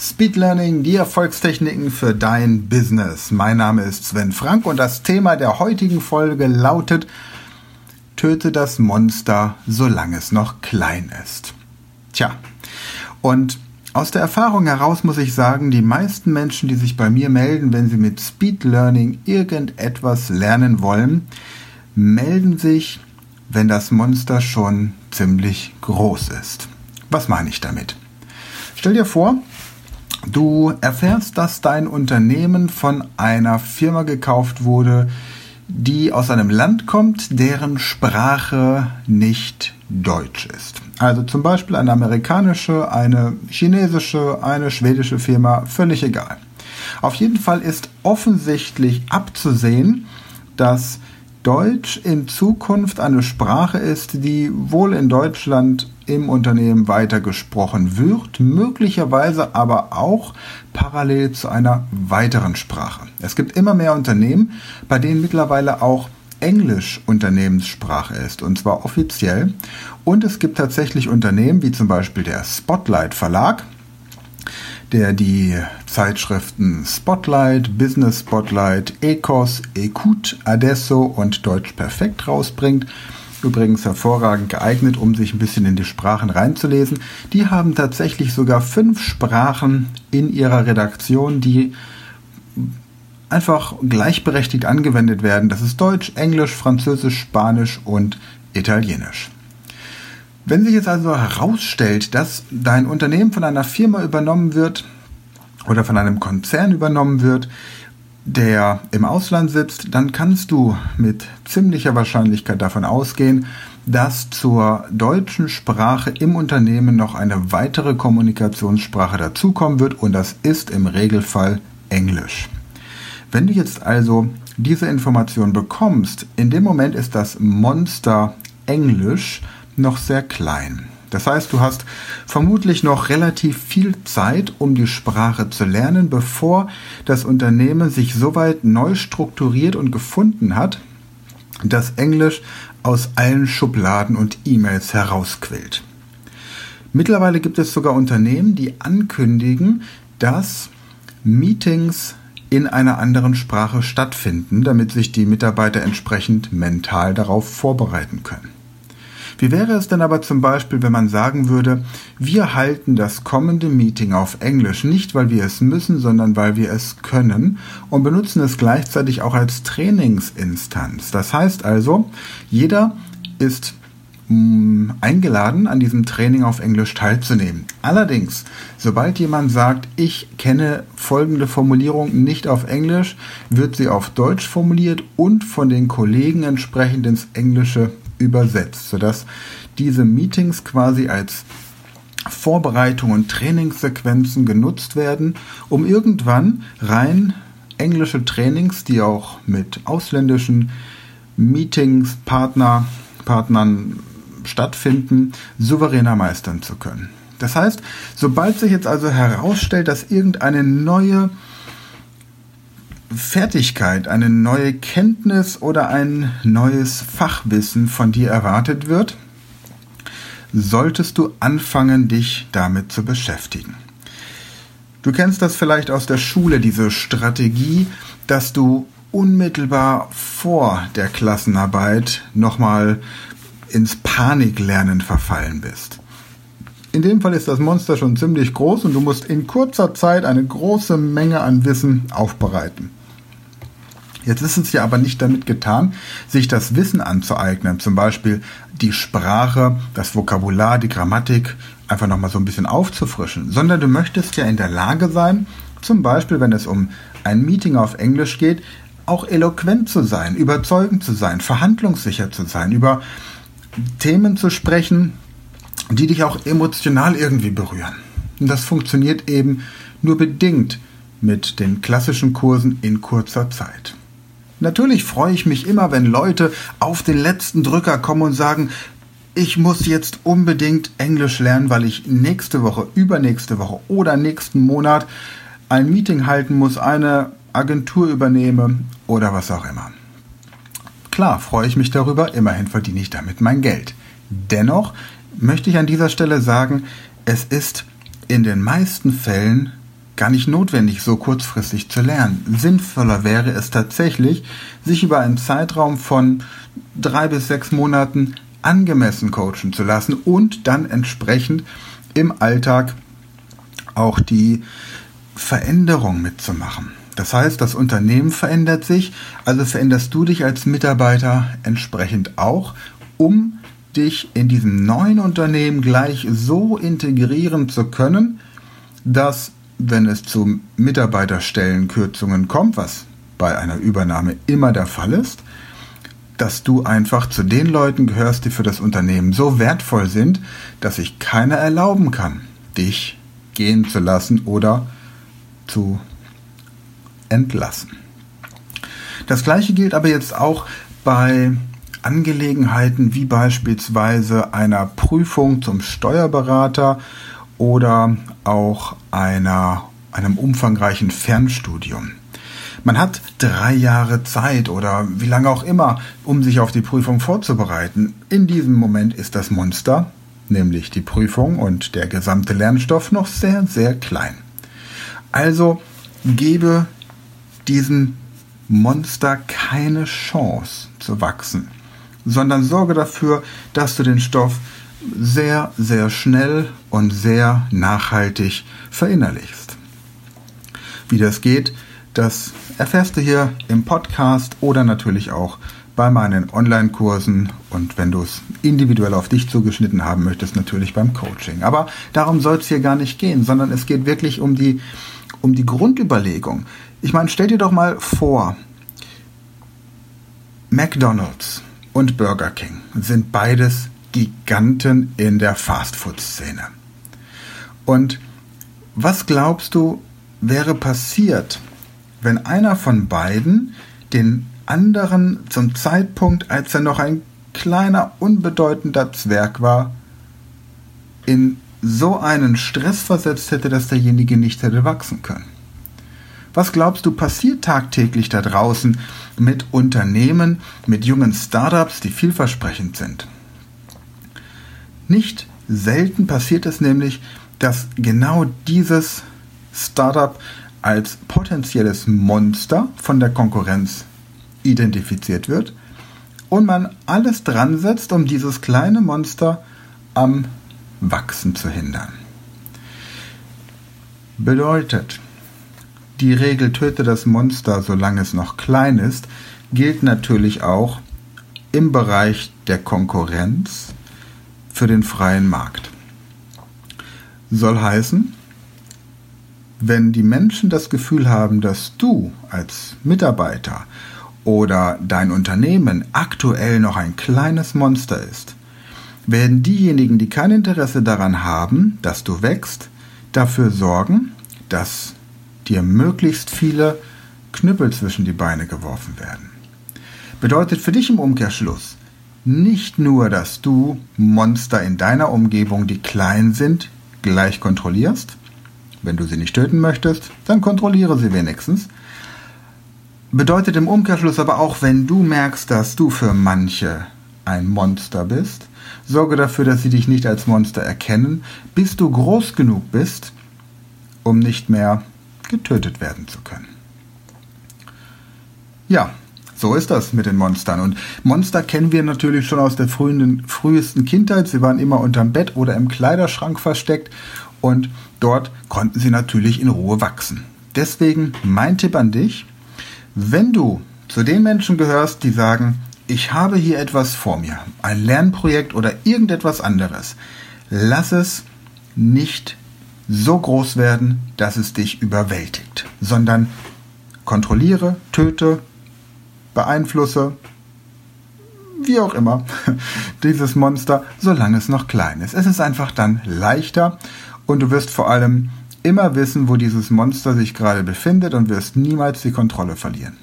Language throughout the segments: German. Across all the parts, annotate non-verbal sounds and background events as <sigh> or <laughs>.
Speed Learning, die Erfolgstechniken für dein Business. Mein Name ist Sven Frank und das Thema der heutigen Folge lautet Töte das Monster, solange es noch klein ist. Tja, und aus der Erfahrung heraus muss ich sagen, die meisten Menschen, die sich bei mir melden, wenn sie mit Speed Learning irgendetwas lernen wollen, melden sich, wenn das Monster schon ziemlich groß ist. Was meine ich damit? Stell dir vor, Du erfährst, dass dein Unternehmen von einer Firma gekauft wurde, die aus einem Land kommt, deren Sprache nicht Deutsch ist. Also zum Beispiel eine amerikanische, eine chinesische, eine schwedische Firma, völlig egal. Auf jeden Fall ist offensichtlich abzusehen, dass Deutsch in Zukunft eine Sprache ist, die wohl in Deutschland im Unternehmen weitergesprochen wird, möglicherweise aber auch parallel zu einer weiteren Sprache. Es gibt immer mehr Unternehmen, bei denen mittlerweile auch Englisch Unternehmenssprache ist, und zwar offiziell. Und es gibt tatsächlich Unternehmen wie zum Beispiel der Spotlight Verlag, der die Zeitschriften Spotlight, Business Spotlight, Ecos, Ecoute, Adesso und Deutsch Perfekt rausbringt. Übrigens hervorragend geeignet, um sich ein bisschen in die Sprachen reinzulesen. Die haben tatsächlich sogar fünf Sprachen in ihrer Redaktion, die einfach gleichberechtigt angewendet werden. Das ist Deutsch, Englisch, Französisch, Spanisch und Italienisch. Wenn sich jetzt also herausstellt, dass dein Unternehmen von einer Firma übernommen wird oder von einem Konzern übernommen wird, der im Ausland sitzt, dann kannst du mit ziemlicher Wahrscheinlichkeit davon ausgehen, dass zur deutschen Sprache im Unternehmen noch eine weitere Kommunikationssprache dazukommen wird und das ist im Regelfall Englisch. Wenn du jetzt also diese Information bekommst, in dem Moment ist das Monster Englisch noch sehr klein. Das heißt, du hast vermutlich noch relativ viel Zeit, um die Sprache zu lernen, bevor das Unternehmen sich soweit neu strukturiert und gefunden hat, dass Englisch aus allen Schubladen und E-Mails herausquillt. Mittlerweile gibt es sogar Unternehmen, die ankündigen, dass Meetings in einer anderen Sprache stattfinden, damit sich die Mitarbeiter entsprechend mental darauf vorbereiten können. Wie wäre es denn aber zum Beispiel, wenn man sagen würde, wir halten das kommende Meeting auf Englisch nicht, weil wir es müssen, sondern weil wir es können und benutzen es gleichzeitig auch als Trainingsinstanz. Das heißt also, jeder ist mm, eingeladen, an diesem Training auf Englisch teilzunehmen. Allerdings, sobald jemand sagt, ich kenne folgende Formulierung nicht auf Englisch, wird sie auf Deutsch formuliert und von den Kollegen entsprechend ins Englische übersetzt, sodass diese Meetings quasi als Vorbereitung und Trainingssequenzen genutzt werden, um irgendwann rein englische Trainings, die auch mit ausländischen Meetings, Partner, Partnern stattfinden, souveräner meistern zu können. Das heißt, sobald sich jetzt also herausstellt, dass irgendeine neue Fertigkeit, eine neue Kenntnis oder ein neues Fachwissen von dir erwartet wird, solltest du anfangen, dich damit zu beschäftigen. Du kennst das vielleicht aus der Schule, diese Strategie, dass du unmittelbar vor der Klassenarbeit nochmal ins Paniklernen verfallen bist. In dem Fall ist das Monster schon ziemlich groß und du musst in kurzer Zeit eine große Menge an Wissen aufbereiten. Jetzt ist es ja aber nicht damit getan, sich das Wissen anzueignen, zum Beispiel die Sprache, das Vokabular, die Grammatik einfach nochmal so ein bisschen aufzufrischen, sondern du möchtest ja in der Lage sein, zum Beispiel wenn es um ein Meeting auf Englisch geht, auch eloquent zu sein, überzeugend zu sein, verhandlungssicher zu sein, über Themen zu sprechen, die dich auch emotional irgendwie berühren. Und das funktioniert eben nur bedingt mit den klassischen Kursen in kurzer Zeit. Natürlich freue ich mich immer, wenn Leute auf den letzten Drücker kommen und sagen, ich muss jetzt unbedingt Englisch lernen, weil ich nächste Woche, übernächste Woche oder nächsten Monat ein Meeting halten muss, eine Agentur übernehme oder was auch immer. Klar freue ich mich darüber, immerhin verdiene ich damit mein Geld. Dennoch möchte ich an dieser Stelle sagen, es ist in den meisten Fällen gar nicht notwendig, so kurzfristig zu lernen. Sinnvoller wäre es tatsächlich, sich über einen Zeitraum von drei bis sechs Monaten angemessen coachen zu lassen und dann entsprechend im Alltag auch die Veränderung mitzumachen. Das heißt, das Unternehmen verändert sich, also veränderst du dich als Mitarbeiter entsprechend auch, um dich in diesem neuen Unternehmen gleich so integrieren zu können, dass wenn es zu Mitarbeiterstellenkürzungen kommt, was bei einer Übernahme immer der Fall ist, dass du einfach zu den Leuten gehörst, die für das Unternehmen so wertvoll sind, dass sich keiner erlauben kann, dich gehen zu lassen oder zu entlassen. Das gleiche gilt aber jetzt auch bei Angelegenheiten wie beispielsweise einer Prüfung zum Steuerberater oder auch einer, einem umfangreichen Fernstudium. Man hat drei Jahre Zeit oder wie lange auch immer, um sich auf die Prüfung vorzubereiten. In diesem Moment ist das Monster, nämlich die Prüfung und der gesamte Lernstoff, noch sehr, sehr klein. Also gebe diesem Monster keine Chance zu wachsen, sondern sorge dafür, dass du den Stoff sehr, sehr schnell und sehr nachhaltig verinnerlichst. Wie das geht, das erfährst du hier im Podcast oder natürlich auch bei meinen Online-Kursen und wenn du es individuell auf dich zugeschnitten haben möchtest, natürlich beim Coaching. Aber darum soll es hier gar nicht gehen, sondern es geht wirklich um die, um die Grundüberlegung. Ich meine, stell dir doch mal vor, McDonald's und Burger King sind beides Giganten in der Fastfood-Szene. Und was glaubst du, wäre passiert, wenn einer von beiden den anderen zum Zeitpunkt, als er noch ein kleiner, unbedeutender Zwerg war, in so einen Stress versetzt hätte, dass derjenige nicht hätte wachsen können? Was glaubst du passiert tagtäglich da draußen mit Unternehmen, mit jungen Startups, die vielversprechend sind? Nicht selten passiert es nämlich, dass genau dieses Startup als potenzielles Monster von der Konkurrenz identifiziert wird und man alles dran setzt, um dieses kleine Monster am Wachsen zu hindern. Bedeutet, die Regel töte das Monster, solange es noch klein ist, gilt natürlich auch im Bereich der Konkurrenz für den freien Markt. Soll heißen, wenn die Menschen das Gefühl haben, dass du als Mitarbeiter oder dein Unternehmen aktuell noch ein kleines Monster ist, werden diejenigen, die kein Interesse daran haben, dass du wächst, dafür sorgen, dass dir möglichst viele Knüppel zwischen die Beine geworfen werden. Bedeutet für dich im Umkehrschluss, nicht nur, dass du Monster in deiner Umgebung, die klein sind, gleich kontrollierst. Wenn du sie nicht töten möchtest, dann kontrolliere sie wenigstens. Bedeutet im Umkehrschluss aber auch, wenn du merkst, dass du für manche ein Monster bist, sorge dafür, dass sie dich nicht als Monster erkennen, bis du groß genug bist, um nicht mehr getötet werden zu können. Ja, so ist das mit den Monstern. Und Monster kennen wir natürlich schon aus der frühen, frühesten Kindheit. Sie waren immer unterm Bett oder im Kleiderschrank versteckt und dort konnten sie natürlich in Ruhe wachsen. Deswegen mein Tipp an dich, wenn du zu den Menschen gehörst, die sagen, ich habe hier etwas vor mir, ein Lernprojekt oder irgendetwas anderes, lass es nicht so groß werden, dass es dich überwältigt, sondern kontrolliere, töte, beeinflusse, wie auch immer, <laughs> dieses Monster, solange es noch klein ist. Es ist einfach dann leichter und du wirst vor allem immer wissen, wo dieses Monster sich gerade befindet und wirst niemals die Kontrolle verlieren.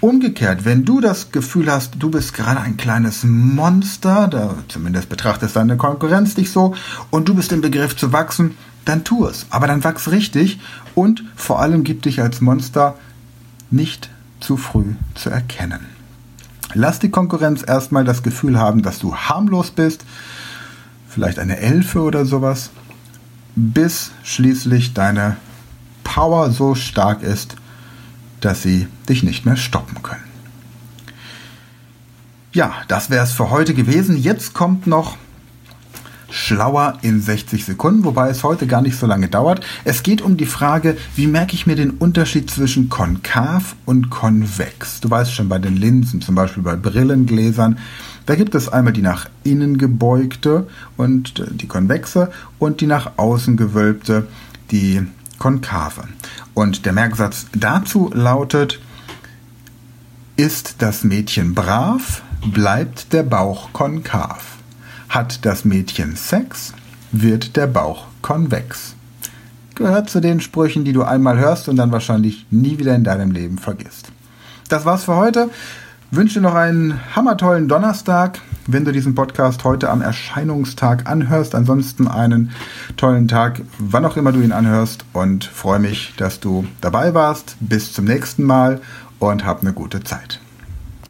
Umgekehrt, wenn du das Gefühl hast, du bist gerade ein kleines Monster, da zumindest betrachtest deine Konkurrenz dich so, und du bist im Begriff zu wachsen, dann tu es. Aber dann wachs richtig und vor allem gib dich als Monster nicht zu früh zu erkennen. Lass die Konkurrenz erstmal das Gefühl haben, dass du harmlos bist, vielleicht eine Elfe oder sowas, bis schließlich deine Power so stark ist, dass sie dich nicht mehr stoppen können. Ja, das wäre es für heute gewesen. Jetzt kommt noch schlauer in 60 Sekunden, wobei es heute gar nicht so lange dauert. Es geht um die Frage, wie merke ich mir den Unterschied zwischen konkav und konvex? Du weißt schon bei den Linsen, zum Beispiel bei Brillengläsern, da gibt es einmal die nach innen gebeugte und äh, die konvexe und die nach außen gewölbte, die konkave. Und der Merksatz dazu lautet, ist das Mädchen brav, bleibt der Bauch konkav. Hat das Mädchen Sex, wird der Bauch konvex. Gehört zu den Sprüchen, die du einmal hörst und dann wahrscheinlich nie wieder in deinem Leben vergisst. Das war's für heute. Wünsche noch einen hammertollen Donnerstag, wenn du diesen Podcast heute am Erscheinungstag anhörst. Ansonsten einen tollen Tag, wann auch immer du ihn anhörst und freue mich, dass du dabei warst. Bis zum nächsten Mal und hab eine gute Zeit.